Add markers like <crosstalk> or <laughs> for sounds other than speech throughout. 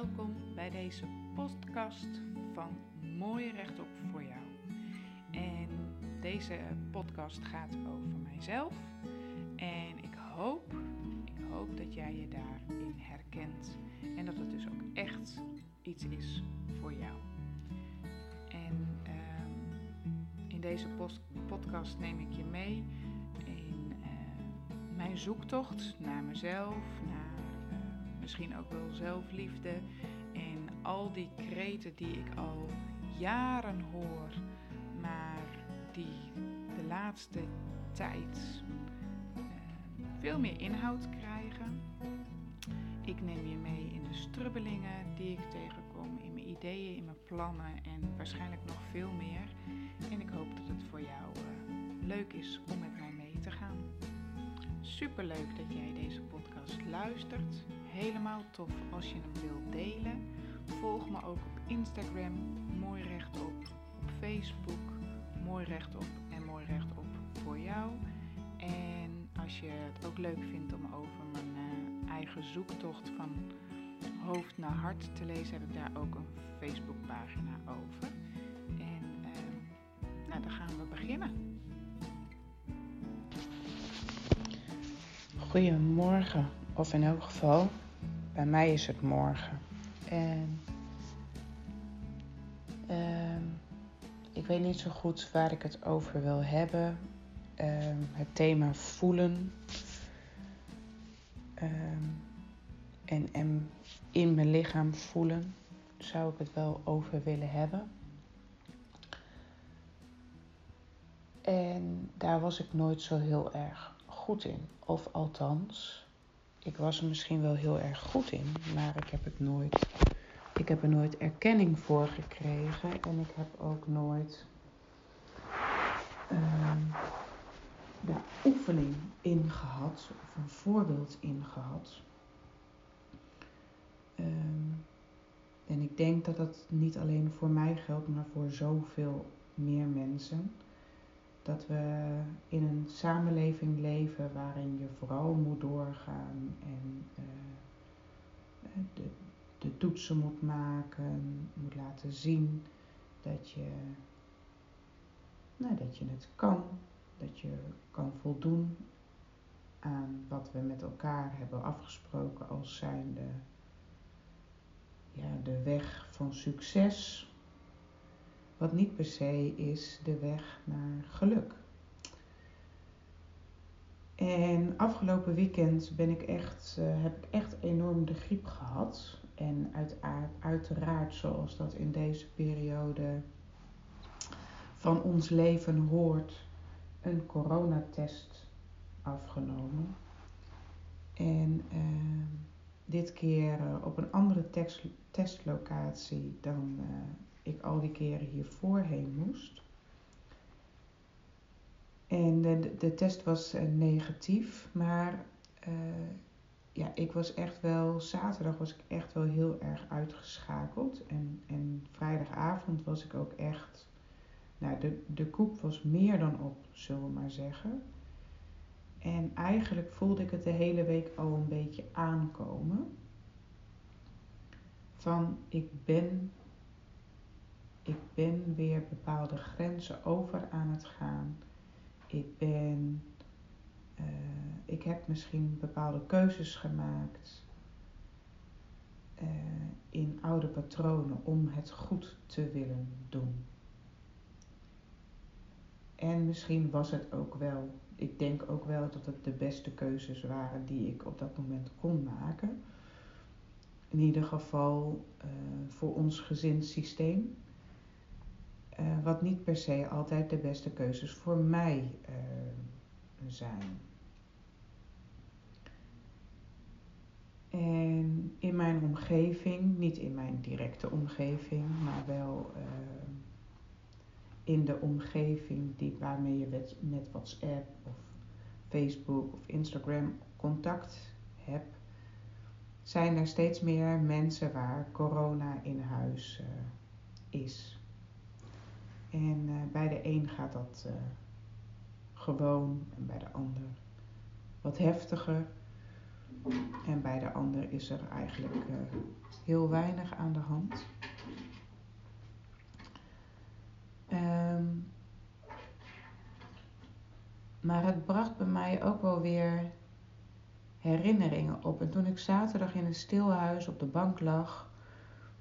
Welkom bij deze podcast van Mooi Rechtop voor jou. En deze podcast gaat over mijzelf. En ik hoop, ik hoop dat jij je daarin herkent. En dat het dus ook echt iets is voor jou. En ehm, in deze podcast neem ik je mee in uh, mijn zoektocht naar mezelf, misschien ook wel zelfliefde en al die kreten die ik al jaren hoor, maar die de laatste tijd uh, veel meer inhoud krijgen. Ik neem je mee in de strubbelingen die ik tegenkom, in mijn ideeën, in mijn plannen en waarschijnlijk nog veel meer. En ik hoop dat het voor jou uh, leuk is om met mij mee te gaan. Super leuk dat jij deze podcast luistert helemaal tof als je hem wilt delen. Volg me ook op Instagram, mooi rechtop, op Facebook, mooi rechtop en mooi rechtop voor jou. En als je het ook leuk vindt om over mijn uh, eigen zoektocht van hoofd naar hart te lezen, heb ik daar ook een Facebookpagina over. En uh, nou, dan gaan we beginnen. Goedemorgen, of in elk geval bij mij is het morgen. En uh, ik weet niet zo goed waar ik het over wil hebben. Uh, het thema voelen. En, en in mijn lichaam voelen zou ik het wel over willen hebben. En daar was ik nooit zo heel erg goed in. Of althans, ik was er misschien wel heel erg goed in, maar ik heb het nooit. Ik heb er nooit erkenning voor gekregen en ik heb ook nooit uh, de oefening in gehad of een voorbeeld in gehad. Um, en ik denk dat dat niet alleen voor mij geldt, maar voor zoveel meer mensen dat we in een samenleving leven waarin je vooral moet doorgaan en uh, de, de toetsen moet maken, moet laten zien dat je, nou, dat je het kan, dat je kan voldoen aan wat we met elkaar hebben afgesproken als zijnde ja, de weg van succes wat niet per se is de weg naar geluk. En afgelopen weekend ben ik echt, uh, heb ik echt enorm de griep gehad. En uiteraard, uiteraard, zoals dat in deze periode van ons leven hoort, een coronatest afgenomen. En uh, dit keer uh, op een andere test, testlocatie dan ik al die keren hiervoor heen moest. En de, de test was uh, negatief, maar uh, ja, ik was echt wel, zaterdag was ik echt wel heel erg uitgeschakeld. En, en vrijdagavond was ik ook echt, nou de, de koek was meer dan op, zullen we maar zeggen. En eigenlijk voelde ik het de hele week al een beetje aankomen. Van ik ben ik ben weer bepaalde grenzen over aan het gaan. Ik ben, uh, ik heb misschien bepaalde keuzes gemaakt uh, in oude patronen om het goed te willen doen. En misschien was het ook wel, ik denk ook wel dat het de beste keuzes waren die ik op dat moment kon maken. In ieder geval uh, voor ons gezinssysteem. Uh, wat niet per se altijd de beste keuzes voor mij uh, zijn. En in mijn omgeving, niet in mijn directe omgeving, maar wel uh, in de omgeving die, waarmee je met WhatsApp of Facebook of Instagram contact hebt, zijn er steeds meer mensen waar corona in huis is. En uh, bij de een gaat dat uh, gewoon en bij de ander wat heftiger. En bij de ander is er eigenlijk uh, heel weinig aan de hand. Ehm, maar het bracht bij mij ook wel weer herinneringen op. En toen ik zaterdag in een stilhuis op de bank lag,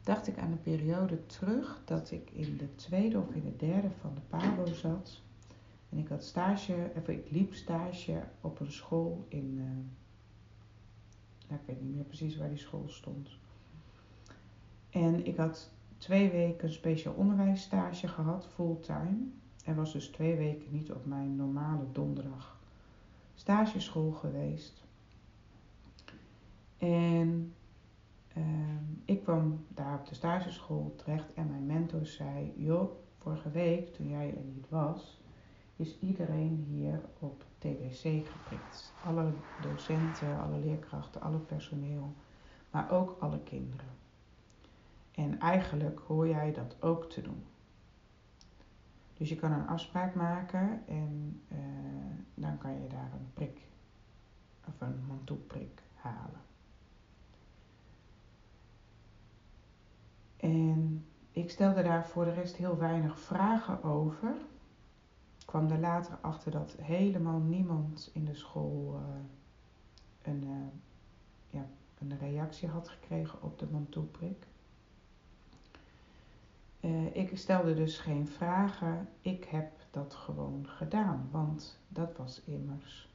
dacht ik aan een periode terug dat ik in de tweede of in de derde van de PABO zat. En ik had stage, of ik liep stage op een school in, uh, ik weet niet meer precies waar die school stond. En ik had twee weken speciaal onderwijsstage gehad, fulltime. En was dus twee weken niet op mijn normale donderdag stageschool geweest. En ik kwam daar op de stageschool terecht en mijn mentor zei: Joh, vorige week toen jij er niet was, is iedereen hier op TBC geprikt. Alle docenten, alle leerkrachten, alle personeel, maar ook alle kinderen. En eigenlijk hoor jij dat ook te doen. Dus je kan een afspraak maken en uh, dan kan je daar een prik of een mantoeprik halen. En ik stelde daar voor de rest heel weinig vragen over. Ik kwam er later achter dat helemaal niemand in de school uh, een, uh, ja, een reactie had gekregen op de mantoeprik. Uh, ik stelde dus geen vragen. Ik heb dat gewoon gedaan, want dat was immers.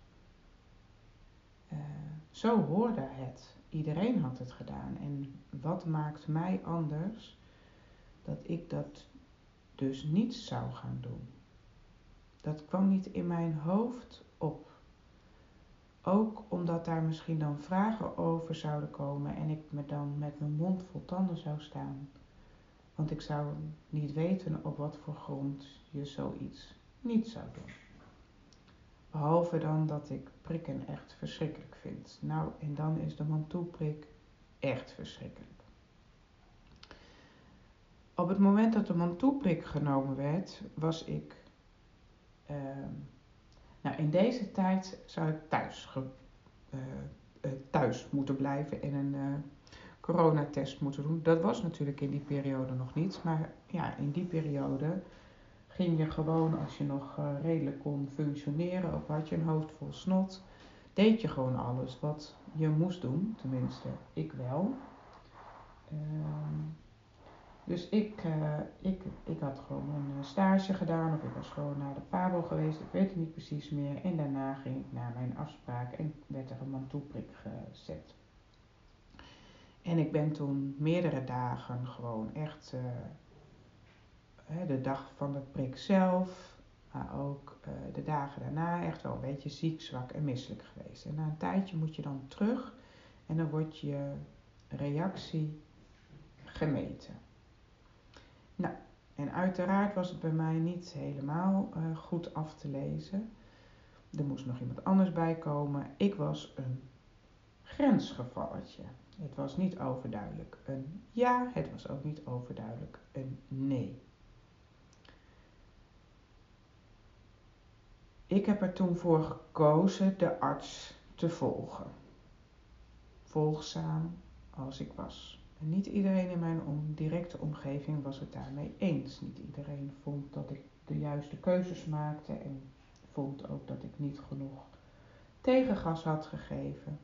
zo hoorde het. Iedereen had het gedaan. En wat maakt mij anders dat ik dat dus niet zou gaan doen? Dat kwam niet in mijn hoofd op. Ook omdat daar misschien dan vragen over zouden komen en ik me dan met mijn mond vol tanden zou staan. Want ik zou niet weten op wat voor grond je zoiets niet zou doen. Behalve dan dat ik prikken echt verschrikkelijk vind. Nou, en dan is de mantoeprik echt verschrikkelijk. Op het moment dat de mantoeprik genomen werd, was ik. Uh, nou, in deze tijd zou ik thuis, ge, uh, uh, thuis moeten blijven en een eh, coronatest moeten doen. Dat was natuurlijk in die periode nog niet, maar ja, in die periode ging je gewoon als je nog redelijk kon functioneren, ook had je een hoofd vol snot, deed je gewoon alles wat je moest doen, tenminste ik wel. Uh, dus ik, uh, ik, ik had gewoon een stage gedaan of ik was gewoon naar de PABO geweest, ik weet het niet precies meer. En daarna ging ik naar mijn afspraak en werd er een mantoeprik gezet. En ik ben toen meerdere dagen gewoon echt de dag van de prik zelf, maar ook de dagen daarna echt wel een beetje ziek, zwak en misselijk geweest. En na een tijdje moet je dan terug en dan wordt je reactie gemeten. Nou, en uiteraard was het bij mij niet helemaal uh, goed af te lezen. Er moest nog iemand anders bij komen. Ik was een grensgevalletje. Het was niet overduidelijk een ja, het was ook niet overduidelijk een nee. Ik heb er toen voor gekozen de arts te volgen. Volgzaam als ik was. En niet iedereen in mijn directe omgeving was het daarmee eens. Niet iedereen vond dat ik de juiste keuzes maakte en vond ook dat ik niet genoeg tegengas had gegeven.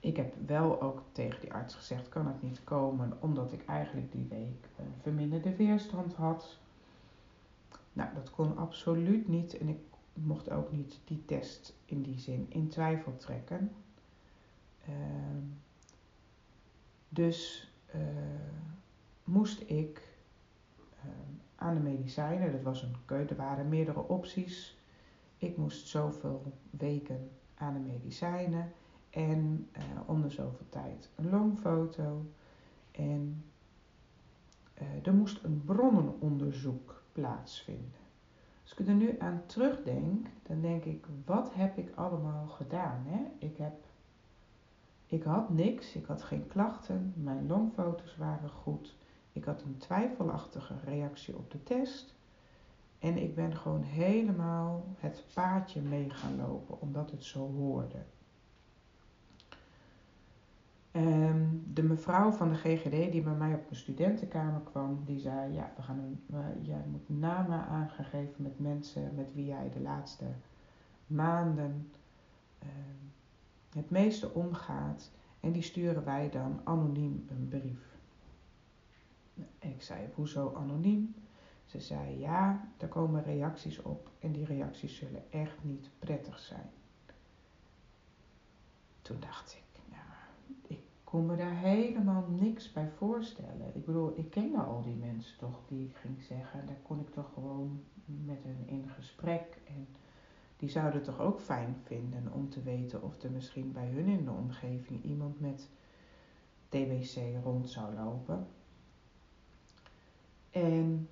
Ik heb wel ook tegen die arts gezegd: kan het niet komen, omdat ik eigenlijk die week een verminderde weerstand had. Nou, dat kon absoluut niet en ik mocht ook niet die test in die zin in twijfel trekken. Uh, dus uh, moest ik uh, aan de medicijnen, dat was een keuze, er waren meerdere opties. Ik moest zoveel weken aan de medicijnen en om de zoveel tijd een longfoto. En er moest een bronnenonderzoek plaatsvinden. Als ik er nu aan terugdenk, dan denk ik, wat heb ik allemaal gedaan? Hè? Ik, heb, ik had niks, ik had geen klachten, mijn longfoto's waren goed. Ik had een twijfelachtige reactie op de test. En ik ben gewoon helemaal het paadje mee gaan lopen, omdat het zo hoorde. Ehm, de mevrouw van de GGD die bij mij op de studentenkamer kwam, die zei: Ja, we gaan een, jij moet namen aangegeven met mensen met wie jij de laatste maanden uh, het meeste omgaat. En die sturen wij dan anoniem een brief. Ik zei: Hoezo anoniem? Ze zei: Ja, er komen reacties op en die reacties zullen echt niet prettig zijn. Toen dacht ik kon me daar helemaal niks bij voorstellen. Ik bedoel, ik kende al die mensen toch die ik ging zeggen. Daar kon ik toch gewoon met hen in gesprek. En die zouden het toch ook fijn vinden om te weten of er misschien bij hun in de omgeving iemand met TBC rond zou lopen. En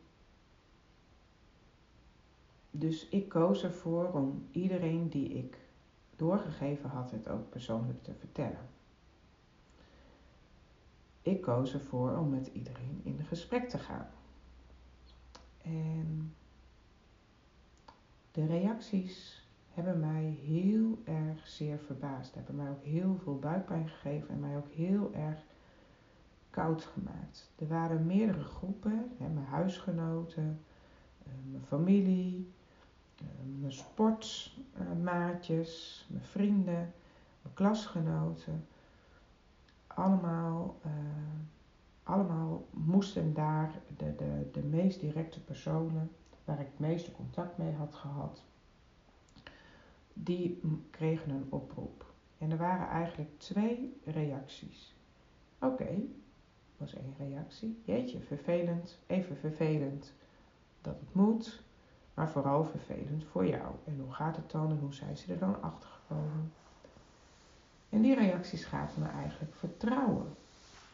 dus ik koos ervoor om iedereen die ik doorgegeven had het ook persoonlijk te vertellen ik koos ervoor om met iedereen in gesprek te gaan. En de reacties hebben mij heel erg zeer verbaasd. Hebben mij ook heel veel buikpijn gegeven en mij ook heel erg koud gemaakt. Er waren meerdere groepen, hè, mijn huisgenoten, eh, mijn familie, eh, mijn sportmaatjes, mijn vrienden, mijn klasgenoten allemaal, uh, allemaal moesten daar de, de, de meest directe personen waar ik het meeste contact mee had gehad, die kregen een oproep. En er waren eigenlijk twee reacties. Oké, was één reactie. Jeetje, vervelend, even vervelend dat het moet, maar vooral vervelend voor jou. En hoe gaat het dan en hoe zijn ze er dan achter gekomen? En die reacties gaven me eigenlijk vertrouwen.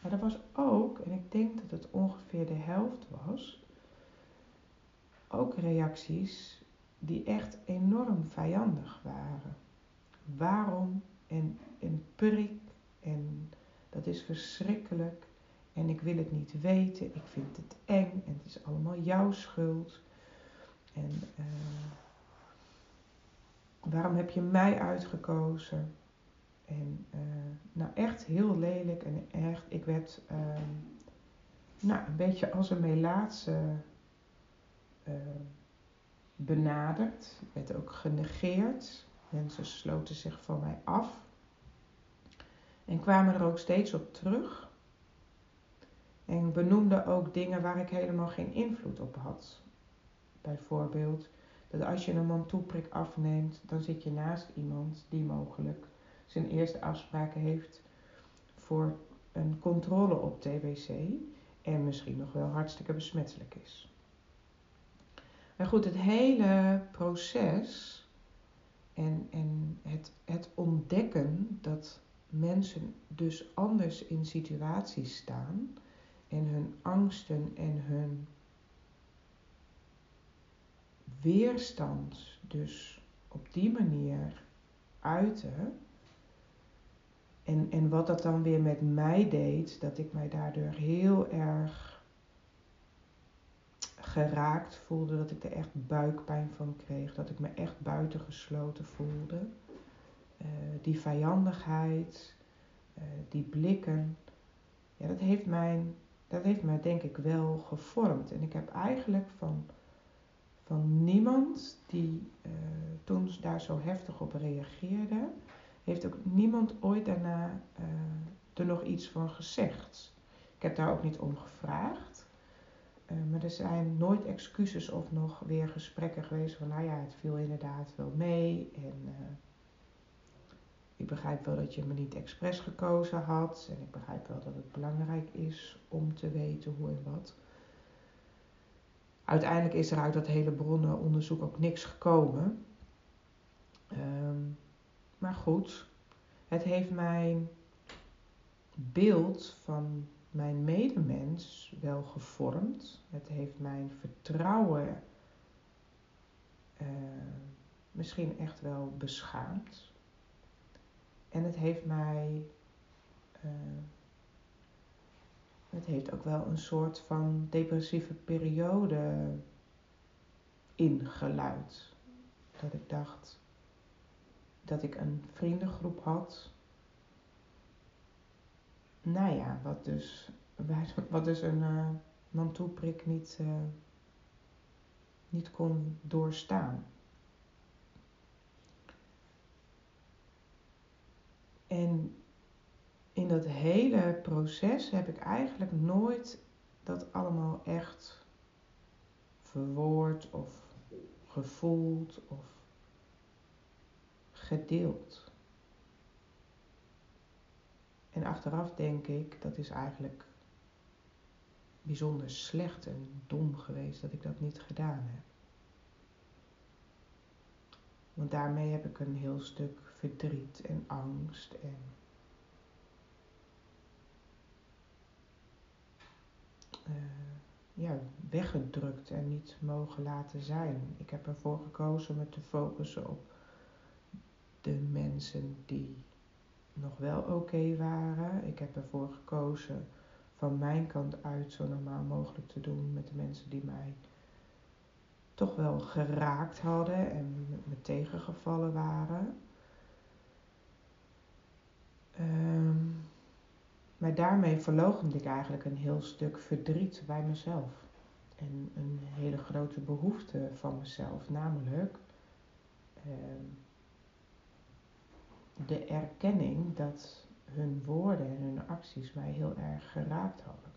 Maar er was ook, en ik denk dat het ongeveer de helft was, ook reacties die echt enorm vijandig waren. Waarom? En een prik en dat is verschrikkelijk en ik wil het niet weten, ik vind het eng en het is allemaal jouw schuld. En uh, waarom heb je mij uitgekozen? En uh, nou echt heel lelijk en echt, ik werd uh, nou, een beetje als een melaatse benaderd. Ik werd ook genegeerd. Mensen sloten zich van mij af. En kwamen er ook steeds op terug. En benoemden ook dingen waar ik helemaal geen invloed op had. Bijvoorbeeld dat als je een mantoeprik afneemt, dan zit je naast iemand die mogelijk zijn eerste afspraken heeft voor een controle op TBC en misschien nog wel hartstikke besmettelijk is. Maar goed, het hele proces en, en het, het ontdekken dat mensen dus anders in situaties staan en hun angsten en hun weerstand dus op die manier uiten, en, en wat dat dan weer met mij deed, dat ik mij daardoor heel erg geraakt voelde, dat ik er echt buikpijn van kreeg, dat ik me echt buitengesloten voelde. Uh, die vijandigheid, uh, die blikken, ja, dat heeft, mij, dat heeft mij denk ik wel gevormd. En ik heb eigenlijk van, van niemand die uh, toen daar zo heftig op reageerde, heeft ook niemand ooit daarna er nog iets van gezegd. Ik heb daar ook niet om gevraagd. Uh, maar er zijn nooit excuses of nog weer gesprekken geweest van, nou ja, het viel inderdaad wel mee. En uh, ik begrijp wel dat je me niet expres gekozen had. En ik begrijp wel dat het belangrijk is om te weten hoe en wat. Uiteindelijk is er uit dat hele bronnenonderzoek ook niks gekomen. Um, maar goed, het heeft mijn beeld van mijn medemens wel gevormd. Het heeft mijn vertrouwen uh, misschien echt wel beschaamd. En het heeft mij. Uh, het heeft ook wel een soort van depressieve periode ingeluid. Dat ik dacht, dat ik een vriendengroep had. Nou ja, wat dus, <laughs> wat dus een uh, niet, uh, niet kon doorstaan. En in dat hele proces heb ik eigenlijk nooit dat allemaal echt verwoord of gevoeld of gedeeld. En achteraf denk ik, dat is eigenlijk bijzonder slecht en dom geweest dat ik dat niet gedaan heb. Want daarmee heb ik een heel stuk verdriet en angst en uh, ja, weggedrukt en niet mogen laten zijn. Ik heb ervoor gekozen me te focussen op de mensen die nog wel oké waren. Ik heb ervoor gekozen van mijn kant uit zo normaal mogelijk te doen met de mensen die mij toch wel geraakt hadden en me tegengevallen waren. Ehm, maar daarmee verloochende ik eigenlijk een heel stuk verdriet bij mezelf. En een hele grote behoefte van mezelf, namelijk ehm, de erkenning dat hun woorden en hun acties mij heel erg geraakt hadden.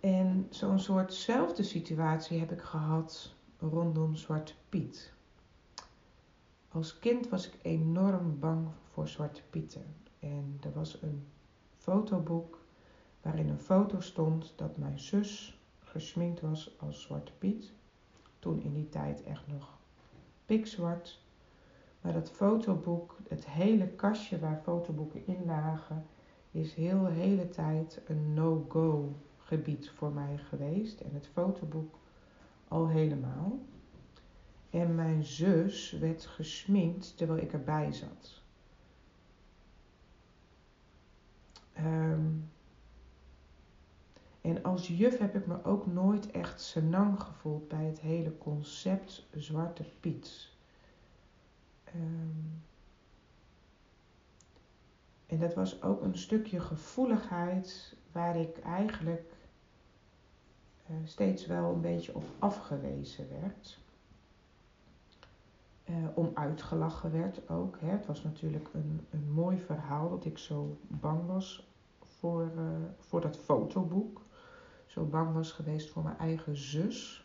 En zo'n soortzelfde situatie heb ik gehad rondom Zwarte Piet. Als kind was ik enorm bang voor Zwarte Pieten. En er was een fotoboek waarin een foto stond dat mijn zus gesminkt was als Zwarte Piet. Toen in die tijd echt nog pikzwart. Maar dat fotoboek, het hele kastje waar fotoboeken in lagen, is heel hele tijd een no-go gebied voor mij geweest. En het fotoboek al helemaal. En mijn zus werd gesminkt terwijl ik erbij zat. Ehm, en als juf heb ik me ook nooit echt senang gevoeld bij het hele concept Zwarte Piet. Um, en dat was ook een stukje gevoeligheid waar ik eigenlijk uh, steeds wel een beetje op afgewezen werd. Uh, om uitgelachen werd ook. Hè. Het was natuurlijk een, een mooi verhaal dat ik zo bang was voor, uh, voor dat fotoboek. Zo bang was geweest voor mijn eigen zus.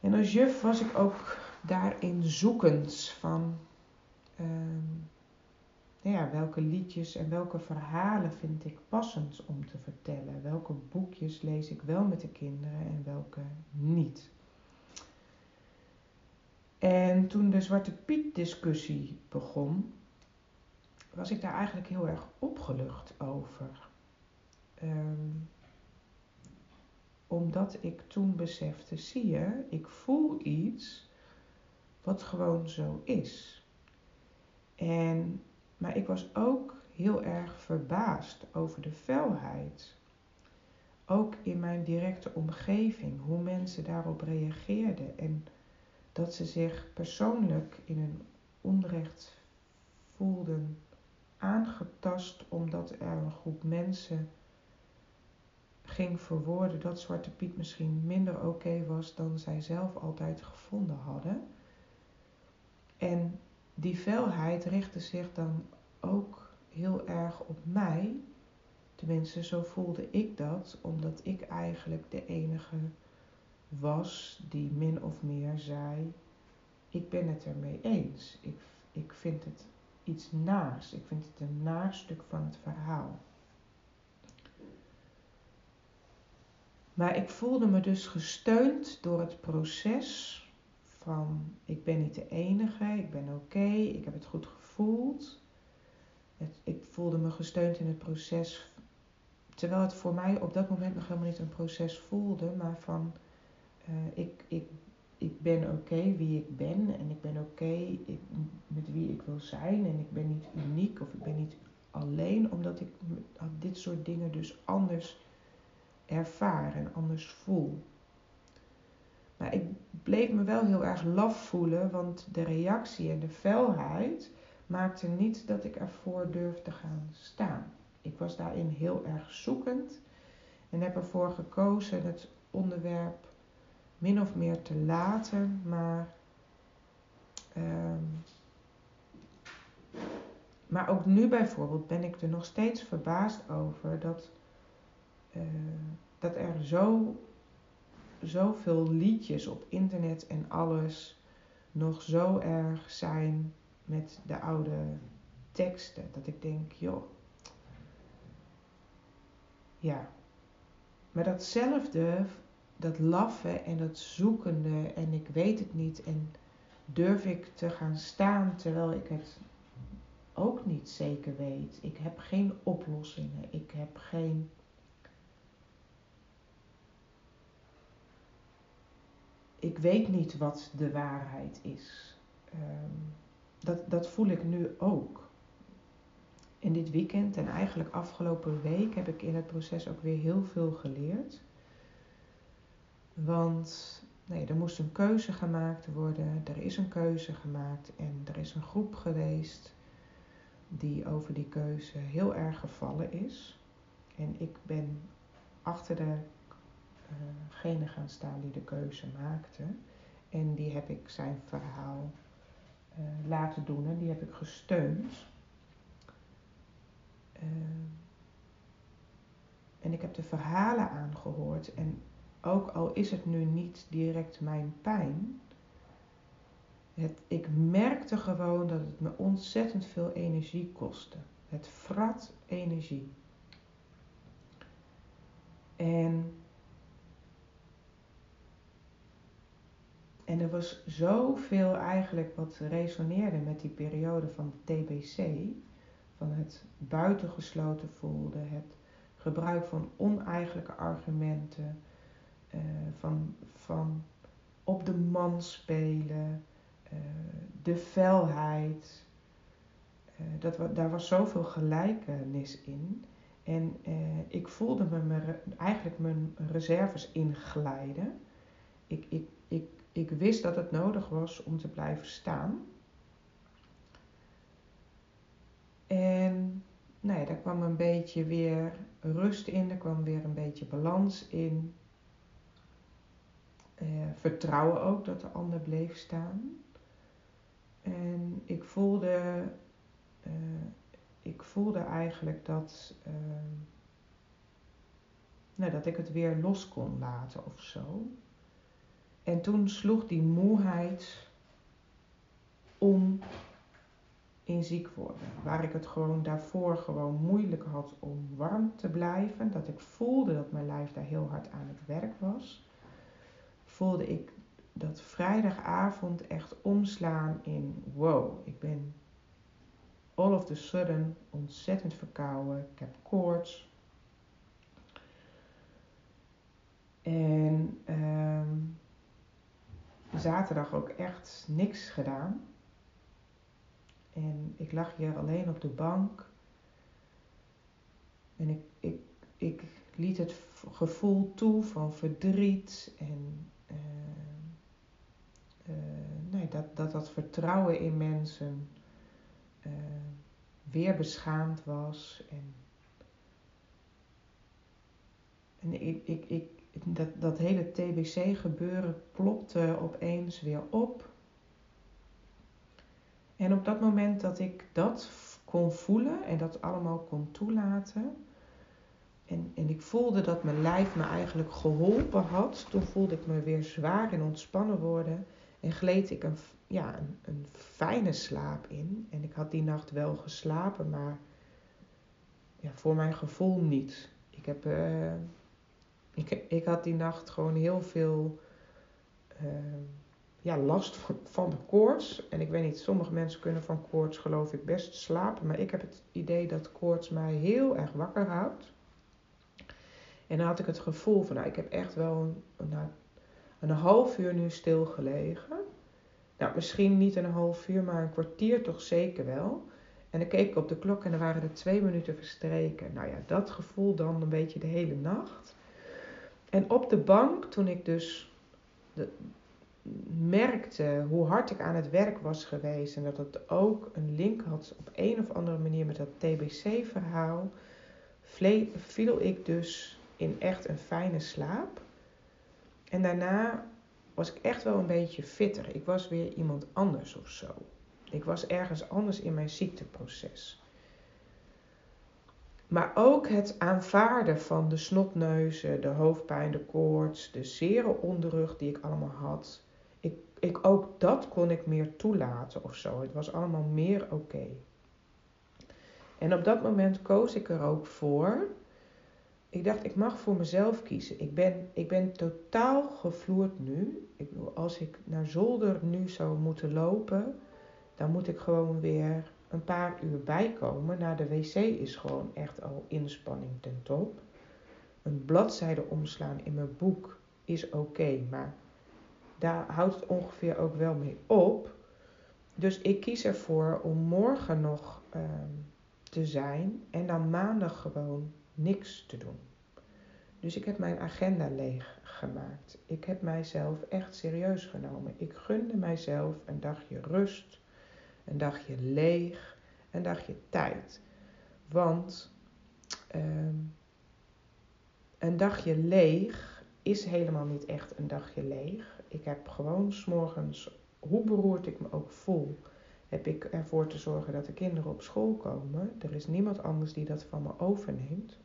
En als juf was ik ook daarin zoekend van um, nou ja, welke liedjes en welke verhalen vind ik passend om te vertellen. Welke boekjes lees ik wel met de kinderen en welke niet. En toen de Zwarte Piet discussie begon, was ik daar eigenlijk heel erg opgelucht over. Um, omdat ik toen besefte, zie je, ik voel iets wat gewoon zo is. En, maar ik was ook heel erg verbaasd over de felheid. Ook in mijn directe omgeving, hoe mensen daarop reageerden. En dat ze zich persoonlijk in een onrecht voelden aangetast omdat er een groep mensen ging verwoorden dat Zwarte Piet misschien minder oké was dan zij zelf altijd gevonden hadden. En die felheid richtte zich dan ook heel erg op mij. Tenminste, zo voelde ik dat, omdat ik eigenlijk de enige was die min of meer zei: Ik ben het ermee eens. Ik, ik vind het iets naars. Ik vind het een naar stuk van het verhaal. Maar ik voelde me dus gesteund door het proces van ik ben niet de enige, ik ben oké, ik heb het goed gevoeld. Het, ik voelde me gesteund in het proces, terwijl het voor mij op dat moment nog helemaal niet een proces voelde, maar van uh, ik, ik, ik ben oké wie ik ben en ik ben oké met wie ik wil zijn en ik ben niet uniek of ik ben niet alleen, omdat ik dit soort dingen dus anders ervaar en anders voel. Maar ik bleef me wel heel erg laf voelen, want de reactie en de felheid maakte niet dat ik ervoor durfde te gaan staan. Ik was daarin heel erg zoekend en heb ervoor gekozen het onderwerp min of meer te laten, maar, ehm, maar ook nu bijvoorbeeld ben ik er nog steeds verbaasd over dat, uh, dat er zo, zoveel liedjes op internet en alles nog zo erg zijn met de oude teksten. Dat ik denk, joh, ja. Maar datzelfde, dat laffe en dat zoekende en ik weet het niet en durf ik te gaan staan terwijl ik het ook niet zeker weet. Ik heb geen oplossingen. Ik heb geen. Ik weet niet wat de waarheid is. Um, dat, dat voel ik nu ook. In dit weekend en eigenlijk afgelopen week heb ik in het proces ook weer heel veel geleerd. Want nee, er moest een keuze gemaakt worden. Er is een keuze gemaakt en er is een groep geweest die over die keuze heel erg gevallen is. En ik ben achter degene uh gaan staan die de keuze maakte. En die heb ik zijn verhaal uh, laten doen en die heb ik gesteund. Uh, en ik heb de verhalen aangehoord en ook al is het nu niet direct mijn pijn, het, ik merkte gewoon dat het me ontzettend veel energie kostte. Het vrat energie. En En er was zoveel eigenlijk wat resoneerde met die periode van de TBC. Van het buitengesloten voelde, het gebruik van oneigenlijke argumenten, uh, van, van op de man spelen, uh, de felheid. Uh, dat, daar was zoveel gelijkenis in. En ik voelde me, me eigenlijk mijn reserves inglijden. Ik, ik, ik ik wist dat het nodig was om te blijven staan. En nou ja, daar kwam een beetje weer rust in, er kwam weer een beetje balans in. Uh, vertrouwen ook dat de ander bleef staan. En ik voelde, uh, ik voelde eigenlijk dat, uh, nou, dat ik het weer los kon laten of zo. En toen sloeg die moeheid om in ziek worden. Waar ik het gewoon daarvoor gewoon moeilijk had om warm te blijven. Dat ik voelde dat mijn lijf daar heel hard aan het werk was. Voelde ik dat vrijdagavond echt omslaan in wow, ik ben all of a sudden ontzettend verkouden. Ik heb koorts. En um, zaterdag ook echt niks gedaan. En ik lag hier alleen op de bank. En ik, ik, ik liet het gevoel toe van verdriet en uh, uh, nee, dat, dat dat vertrouwen in mensen uh, weer beschaamd was. En, en ik, ik, dat, dat hele TBC-gebeuren plopte opeens weer op. En op dat moment dat ik dat kon voelen en dat allemaal kon toelaten. En, en ik voelde dat mijn lijf me eigenlijk geholpen had. Toen voelde ik me weer zwaar en ontspannen worden. En gleed ik een, ja, een, een fijne slaap in. En ik had die nacht wel geslapen, maar ja, voor mijn gevoel niet. Ik heb uh, ik, ik had die nacht gewoon heel veel uh, ja, last van, de koorts. En ik weet niet, sommige mensen kunnen van koorts geloof ik best slapen. Maar ik heb het idee dat koorts mij heel erg wakker houdt. En dan had ik het gevoel van, nou, ik heb echt wel een, nou, een half uur nu stilgelegen. Nou, misschien niet een half uur, maar een kwartier toch zeker wel. En dan keek ik op de klok en er waren er twee minuten verstreken. Nou ja, dat gevoel dan een beetje de hele nacht. En op de bank, toen ik dus merkte hoe hard ik aan het werk was geweest en dat het ook een link had op een of andere manier met dat TBC-verhaal, viel ik dus in echt een fijne slaap. En daarna was ik echt wel een beetje fitter. Ik was weer iemand anders of zo. Ik was ergens anders in mijn ziekteproces. Maar ook het aanvaarden van de snotneuzen, de hoofdpijn, de koorts, de zere onderrug die ik allemaal had. Ik, ik, ook dat kon ik meer toelaten of zo. Het was allemaal meer oké. En op dat moment koos ik er ook voor. Ik dacht, ik mag voor mezelf kiezen. Ik ben, ik ben totaal gevloerd nu. Ik, als ik naar zolder nu zou moeten lopen, dan moet ik gewoon weer een paar uur bijkomen. Naar de wc is gewoon echt al inspanning ten top. Een bladzijde omslaan in mijn boek is oké, maar daar houdt het ongeveer ook wel mee op. Dus ik kies ervoor om morgen nog ehm, te zijn en dan maandag gewoon niks te doen. Dus ik heb mijn agenda leeg gemaakt. Ik heb mijzelf echt serieus genomen. Ik gunde mijzelf een dagje rust, een dagje leeg, een dagje tijd. Want ehm, een dagje leeg is helemaal niet echt een dagje leeg. Ik heb gewoon s'morgens, hoe beroerd ik me ook voel, heb ik ervoor te zorgen dat de kinderen op school komen. Er is niemand anders die dat van me overneemt.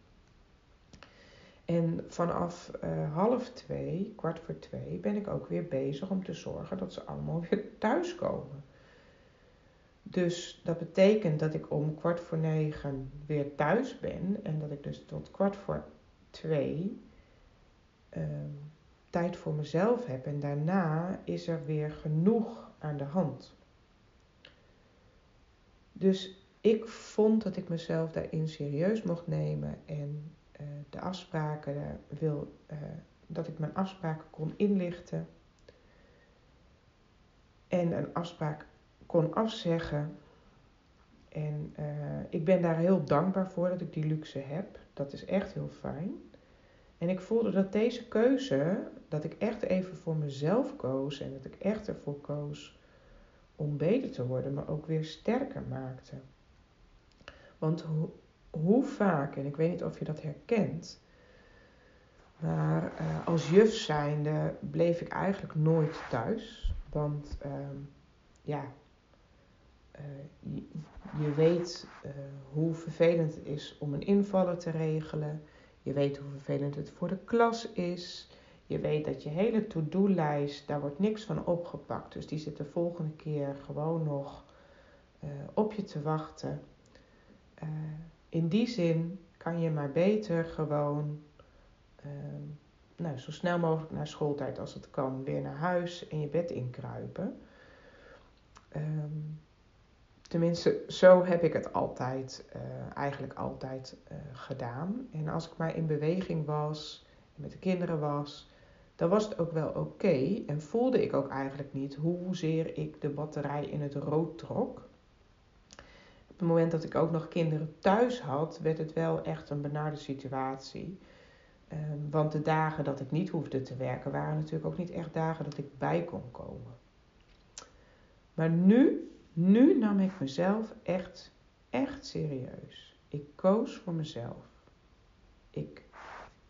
En vanaf uh, half twee, kwart voor twee, ben ik ook weer bezig om te zorgen dat ze allemaal weer thuiskomen. Dus dat betekent dat ik om kwart voor negen weer thuis ben en dat ik dus tot kwart voor twee ehm, tijd voor mezelf heb. En daarna is er weer genoeg aan de hand. Dus ik vond dat ik mezelf daarin serieus mocht nemen en uh, de afspraken wil, uh, dat ik mijn afspraken kon inlichten. En een afspraak kon afzeggen. En uh, ik ben daar heel dankbaar voor dat ik die luxe heb. Dat is echt heel fijn. En ik voelde dat deze keuze, dat ik echt even voor mezelf koos en dat ik echt ervoor koos om beter te worden, me ook weer sterker maakte. Want ho hoe vaak, en ik weet niet of je dat herkent, maar uh, als juf zijnde bleef ik eigenlijk nooit thuis. Want uh, ja, uh, je, weet uh, hoe vervelend het is om een invaller te regelen. Je weet hoe vervelend het voor de klas is. Je weet dat je hele to-do-lijst, daar wordt niks van opgepakt. Dus die zit de volgende keer gewoon nog uh, op je te wachten. in die zin kan je maar beter gewoon nou, zo snel mogelijk na schooltijd als het kan weer naar huis en je bed inkruipen. Um, tenminste, zo heb ik het altijd, uh, eigenlijk altijd uh, gedaan. En als ik maar in beweging was, met de kinderen was, dan was het ook wel oké. En voelde ik ook eigenlijk niet hoezeer ik de batterij in het rood trok. Op het moment dat ik ook nog kinderen thuis had, werd het wel echt een benarde situatie. Um, want de dagen dat ik niet hoefde te werken, waren natuurlijk ook niet echt dagen dat ik bij kon komen. Maar nu, nu nam ik mezelf echt, echt serieus. Ik koos voor mezelf. Ik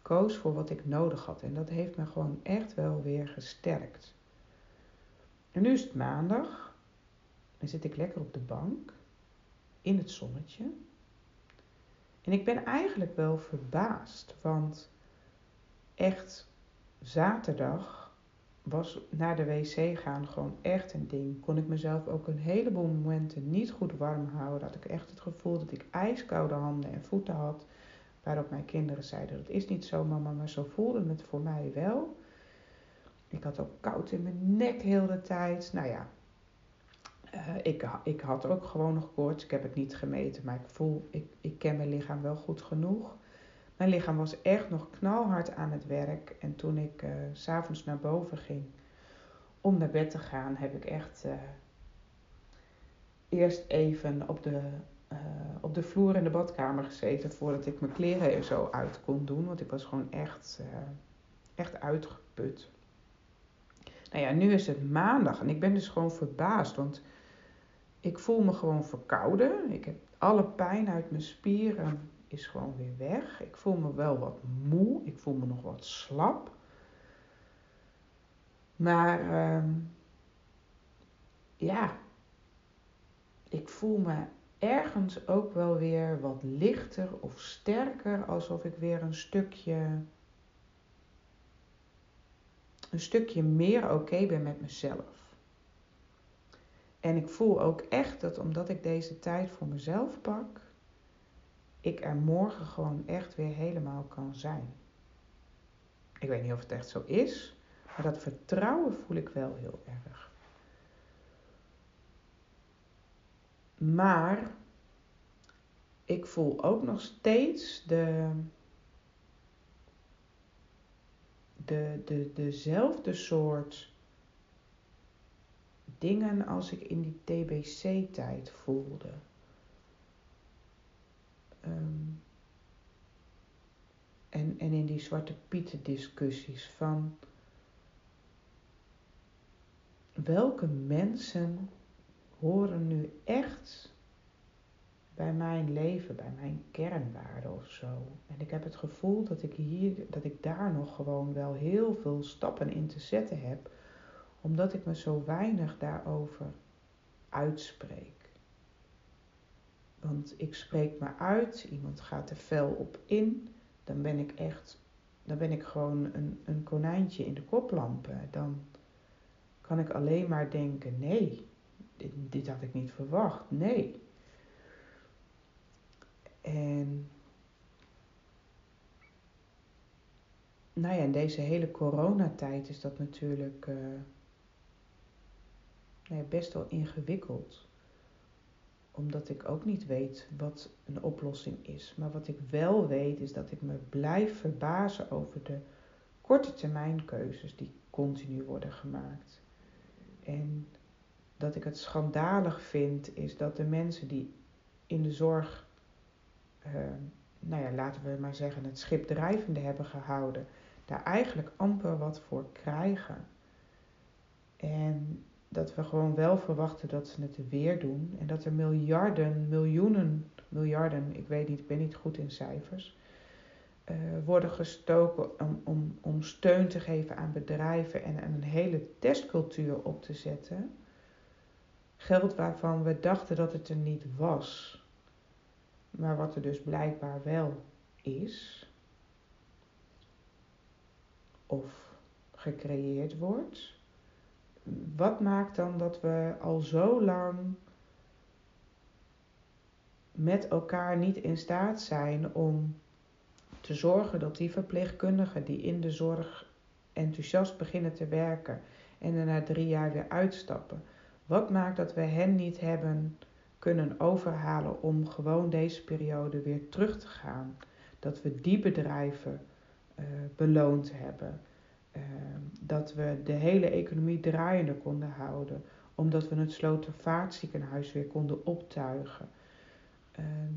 koos voor wat ik nodig had. En dat heeft me gewoon echt wel weer gesterkt. En nu is het maandag. Dan zit ik lekker op de bank. In het zonnetje. En ik ben eigenlijk wel verbaasd. Want echt zaterdag was naar de wc gaan gewoon echt een ding. Kon ik mezelf ook een heleboel momenten niet goed warm houden. Had ik echt het gevoel dat ik ijskoude handen en voeten had. Waarop mijn kinderen zeiden: Dat is niet zo, mama, maar zo voelde het voor mij wel. Ik had ook koud in mijn nek heel de tijd. Nou ja, uh, ik, ik had ook gewoon nog koorts. Ik heb het niet gemeten, maar ik voel, ik, ik ken mijn lichaam wel goed genoeg. Mijn lichaam was echt nog knalhard aan het werk. En toen ik uh, s'avonds naar boven ging om naar bed te gaan, heb ik echt uh, eerst even op de, uh, op de vloer in de badkamer gezeten voordat ik mijn kleren er zo uit kon doen. Want ik was gewoon echt, echt uitgeput. Nou ja, nu is het maandag en ik ben dus gewoon verbaasd, want ik voel me gewoon verkouden. Ik heb alle pijn uit mijn spieren is gewoon weer weg. Ik voel me wel wat moe, ik voel me nog wat slap. Maar uh, ja, ik voel me ergens ook wel weer wat lichter of sterker, alsof ik weer een stukje, een stukje meer oké ben met mezelf. En ik voel ook echt dat omdat ik deze tijd voor mezelf pak, ik er morgen gewoon echt weer helemaal kan zijn. Ik weet niet of het echt zo is, maar dat vertrouwen voel ik wel heel erg. Maar ik voel ook nog steeds de, de, de, dezelfde soort dingen als ik in die TBC-tijd voelde. Ehm, en, en in die zwarte pieten discussies van welke mensen horen nu echt bij mijn leven, bij mijn kernwaarden of zo. En ik heb het gevoel dat ik hier, dat ik daar nog gewoon wel heel veel stappen in te zetten heb, omdat ik me zo weinig daarover uitspreek. Want ik spreek me uit, iemand gaat er fel op in, dan ben ik echt, dan ben ik gewoon een, een konijntje in de koplampen. Dan kan ik alleen maar denken, nee, dit, dit had ik niet verwacht, nee. En nou ja, deze hele coronatijd is dat natuurlijk uh, nou ja, best wel ingewikkeld omdat ik ook niet weet wat een oplossing is. Maar wat ik wel weet is dat ik me blijf verbazen over de korte termijn keuzes die continu worden gemaakt. En dat ik het schandalig vind is dat de mensen die in de zorg, uh, nou ja, laten we maar zeggen, het schip drijvende hebben gehouden, daar eigenlijk amper wat voor krijgen. En dat we gewoon wel verwachten dat ze het weer doen. En dat er miljarden, miljoenen, miljarden, ik weet niet, ik ben niet goed in cijfers, uh, worden gestoken om, om, om steun te geven aan bedrijven en, en een hele testcultuur op te zetten. Geld waarvan we dachten dat het er niet was, maar wat er dus blijkbaar wel is. Of gecreëerd wordt wat maakt dan dat we al zo lang met elkaar niet in staat zijn om te zorgen dat die verpleegkundigen die in de zorg enthousiast beginnen te werken en er na drie jaar weer uitstappen, wat maakt dat we hen niet hebben kunnen overhalen om gewoon deze periode weer terug te gaan? Dat we die bedrijven uh, beloond hebben. Ehm, dat we de hele economie draaiende konden houden, omdat we het Slotervaartziekenhuis weer konden optuigen. Ehm,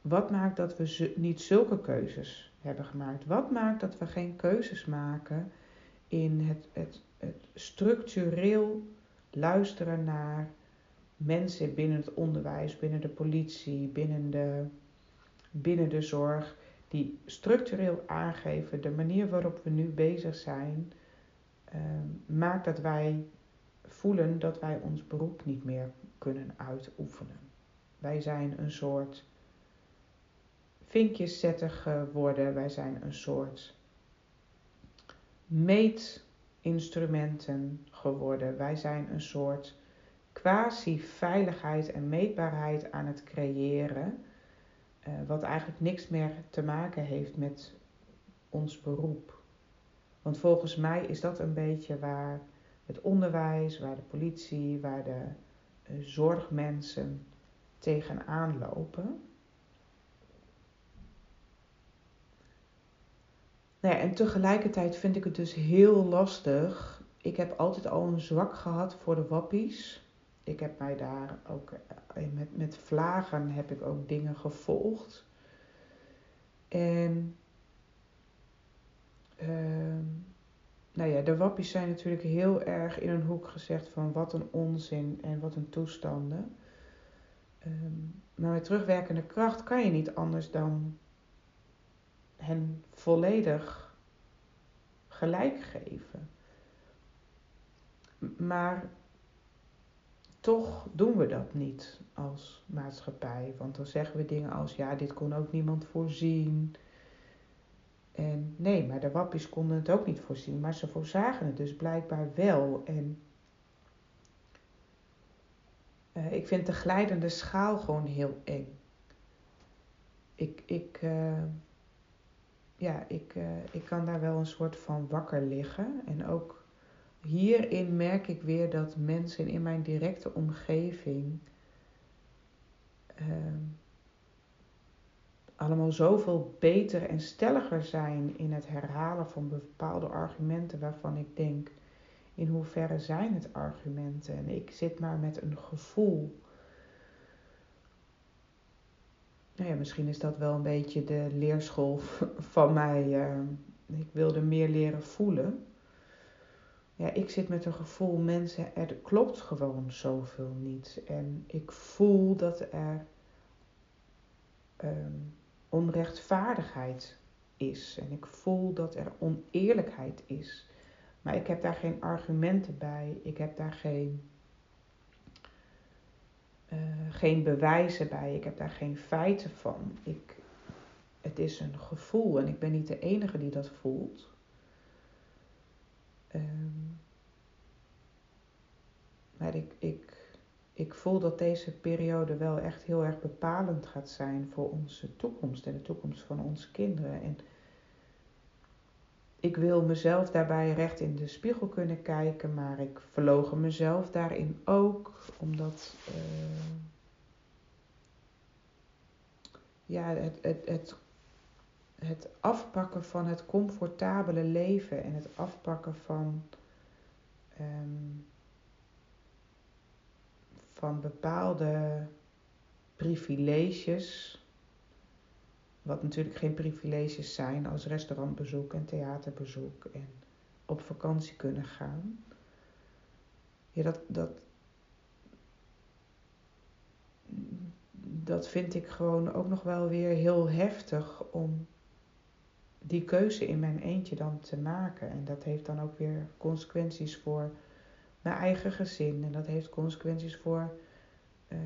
wat maakt dat we niet zulke keuzes hebben gemaakt? Wat maakt dat we geen keuzes maken in het, het, het structureel luisteren naar mensen binnen het onderwijs, binnen de politie, binnen de, binnen de zorg, die structureel aangeven de manier waarop we nu bezig zijn, uh, maakt dat wij voelen dat wij ons beroep niet meer kunnen uitoefenen. Wij zijn een soort vinkjeszetter geworden, wij zijn een soort meetinstrumenten geworden, wij zijn een soort quasi-veiligheid en meetbaarheid aan het creëren uh, wat eigenlijk niks meer te maken heeft met ons beroep. Want volgens mij is dat een beetje waar het onderwijs, waar de politie, waar de uh, zorgmensen tegenaan lopen. Nou ja, en tegelijkertijd vind ik het dus heel lastig. Ik heb altijd al een zwak gehad voor de wappies ik heb mij daar ook eh, met, met vlagen heb ik ook dingen gevolgd. En uh, nou ja, de wappies zijn natuurlijk heel erg in een hoek gezegd van wat een onzin en wat een toestanden. Ehm, maar met terugwerkende kracht kan je niet anders dan hen volledig gelijk geven. Maar toch doen we dat niet als maatschappij. Want dan zeggen we dingen als: ja, dit kon ook niemand voorzien. En nee, maar de wappies konden het ook niet voorzien, maar ze voorzagen het dus blijkbaar wel. En uh, ik vind de glijdende schaal gewoon heel eng. Ik, ik, uh, ja, ik, uh, ik kan daar wel een soort van wakker liggen. En ook hierin merk ik weer dat mensen in mijn directe omgeving ehm, allemaal zoveel beter en stelliger zijn in het herhalen van bepaalde argumenten waarvan ik denk, in hoeverre zijn het argumenten? En ik zit maar met een gevoel. Nou ja, misschien is dat wel een beetje de leerschool <laughs> van mij. Ehm, ik wilde meer leren voelen. Ja, ik zit met een gevoel, mensen, er klopt gewoon zoveel niet. En ik voel dat er um, onrechtvaardigheid is. En ik voel dat er oneerlijkheid is. Maar ik heb daar geen argumenten bij. Ik heb daar geen, uh, geen bewijzen bij. Ik heb daar geen feiten van. Ik, het is een gevoel en ik ben niet de enige die dat voelt. Um, maar ik, ik, ik voel dat deze periode wel echt heel erg bepalend gaat zijn voor onze toekomst en de toekomst van onze kinderen. En ik wil mezelf daarbij recht in de spiegel kunnen kijken, maar ik verlogen mezelf daarin ook, omdat uh, ja, het, het, het, het afpakken van het comfortabele leven en het afpakken van, um, van bepaalde privileges wat natuurlijk geen privileges zijn als restaurantbezoek en theaterbezoek en op vakantie kunnen gaan. Ja, dat, dat, dat vind ik gewoon ook nog wel weer heel heftig om die keuze in mijn eentje dan te maken. En dat heeft dan ook weer consequenties voor mijn eigen gezin. En dat heeft consequenties voor uh,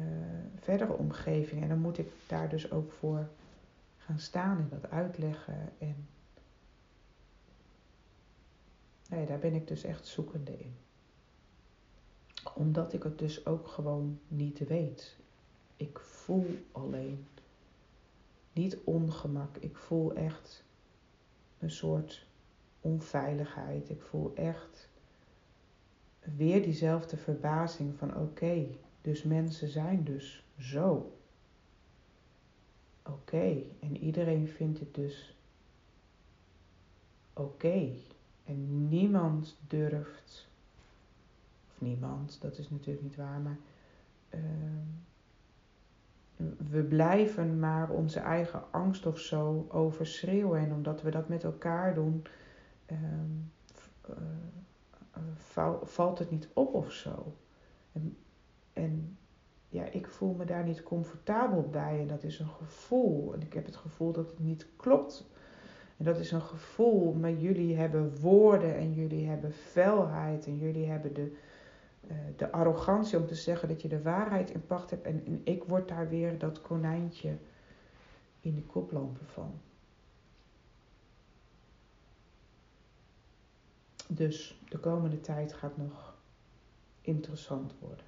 verdere omgeving. En dan moet ik daar dus ook voor gaan staan en dat uitleggen. En nee, daar ben ik dus echt zoekende in. Omdat ik het dus ook gewoon niet weet. Ik voel alleen niet ongemak. Ik voel echt een soort onveiligheid. Ik voel echt weer diezelfde verbazing van oké, dus mensen zijn dus zo oké. En iedereen vindt het dus oké. En niemand durft, of niemand, dat is natuurlijk niet waar, maar uh, we blijven maar onze eigen angst of zo overschreeuwen. En omdat we dat met elkaar doen, uh, uh, valt het niet op of zo. En, en ja, ik voel me daar niet comfortabel bij en dat is een gevoel. En ik heb het gevoel dat het niet klopt. En dat is een gevoel, maar jullie hebben woorden en jullie hebben felheid en jullie hebben de, de arrogantie om te zeggen dat je de waarheid in pacht hebt. En, en ik word daar weer dat konijntje in de koplampen van. Dus de komende tijd gaat nog interessant worden.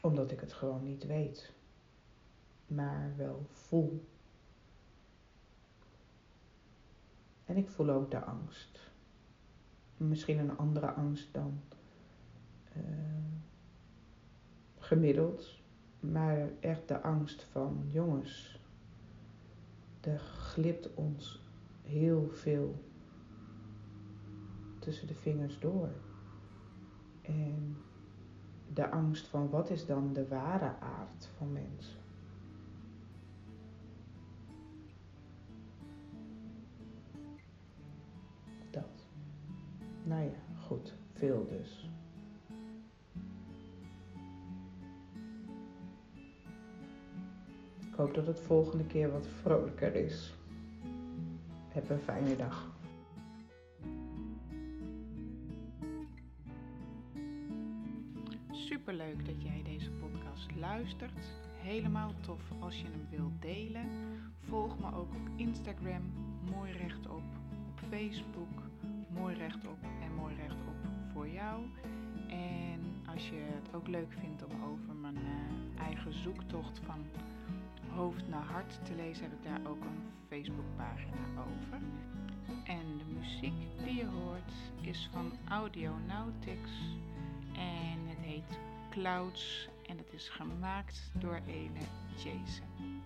Omdat ik het gewoon niet weet, maar wel voel. En ik voel ook de angst. Misschien een andere angst dan uh, gemiddeld, maar echt de angst van jongens. Er glipt ons heel veel tussen de vingers door. En de angst van wat is dan de ware aard van mensen. Nou ja, goed. Veel dus. Ik hoop dat het volgende keer wat vrolijker is. Heb een fijne dag. Superleuk dat jij deze podcast luistert. Helemaal tof als je hem wilt delen. Volg me ook op Instagram, mooi rechtop, op Facebook, mooi rechtop en mooi rechtop voor jou. En als je het ook leuk vindt om over mijn uh, eigen zoektocht van hoofd naar hart te lezen, heb ik daar ook een Facebookpagina over. En de muziek die je hoort is van Audionautics en het heet Clouds en het is gemaakt door ene Jason.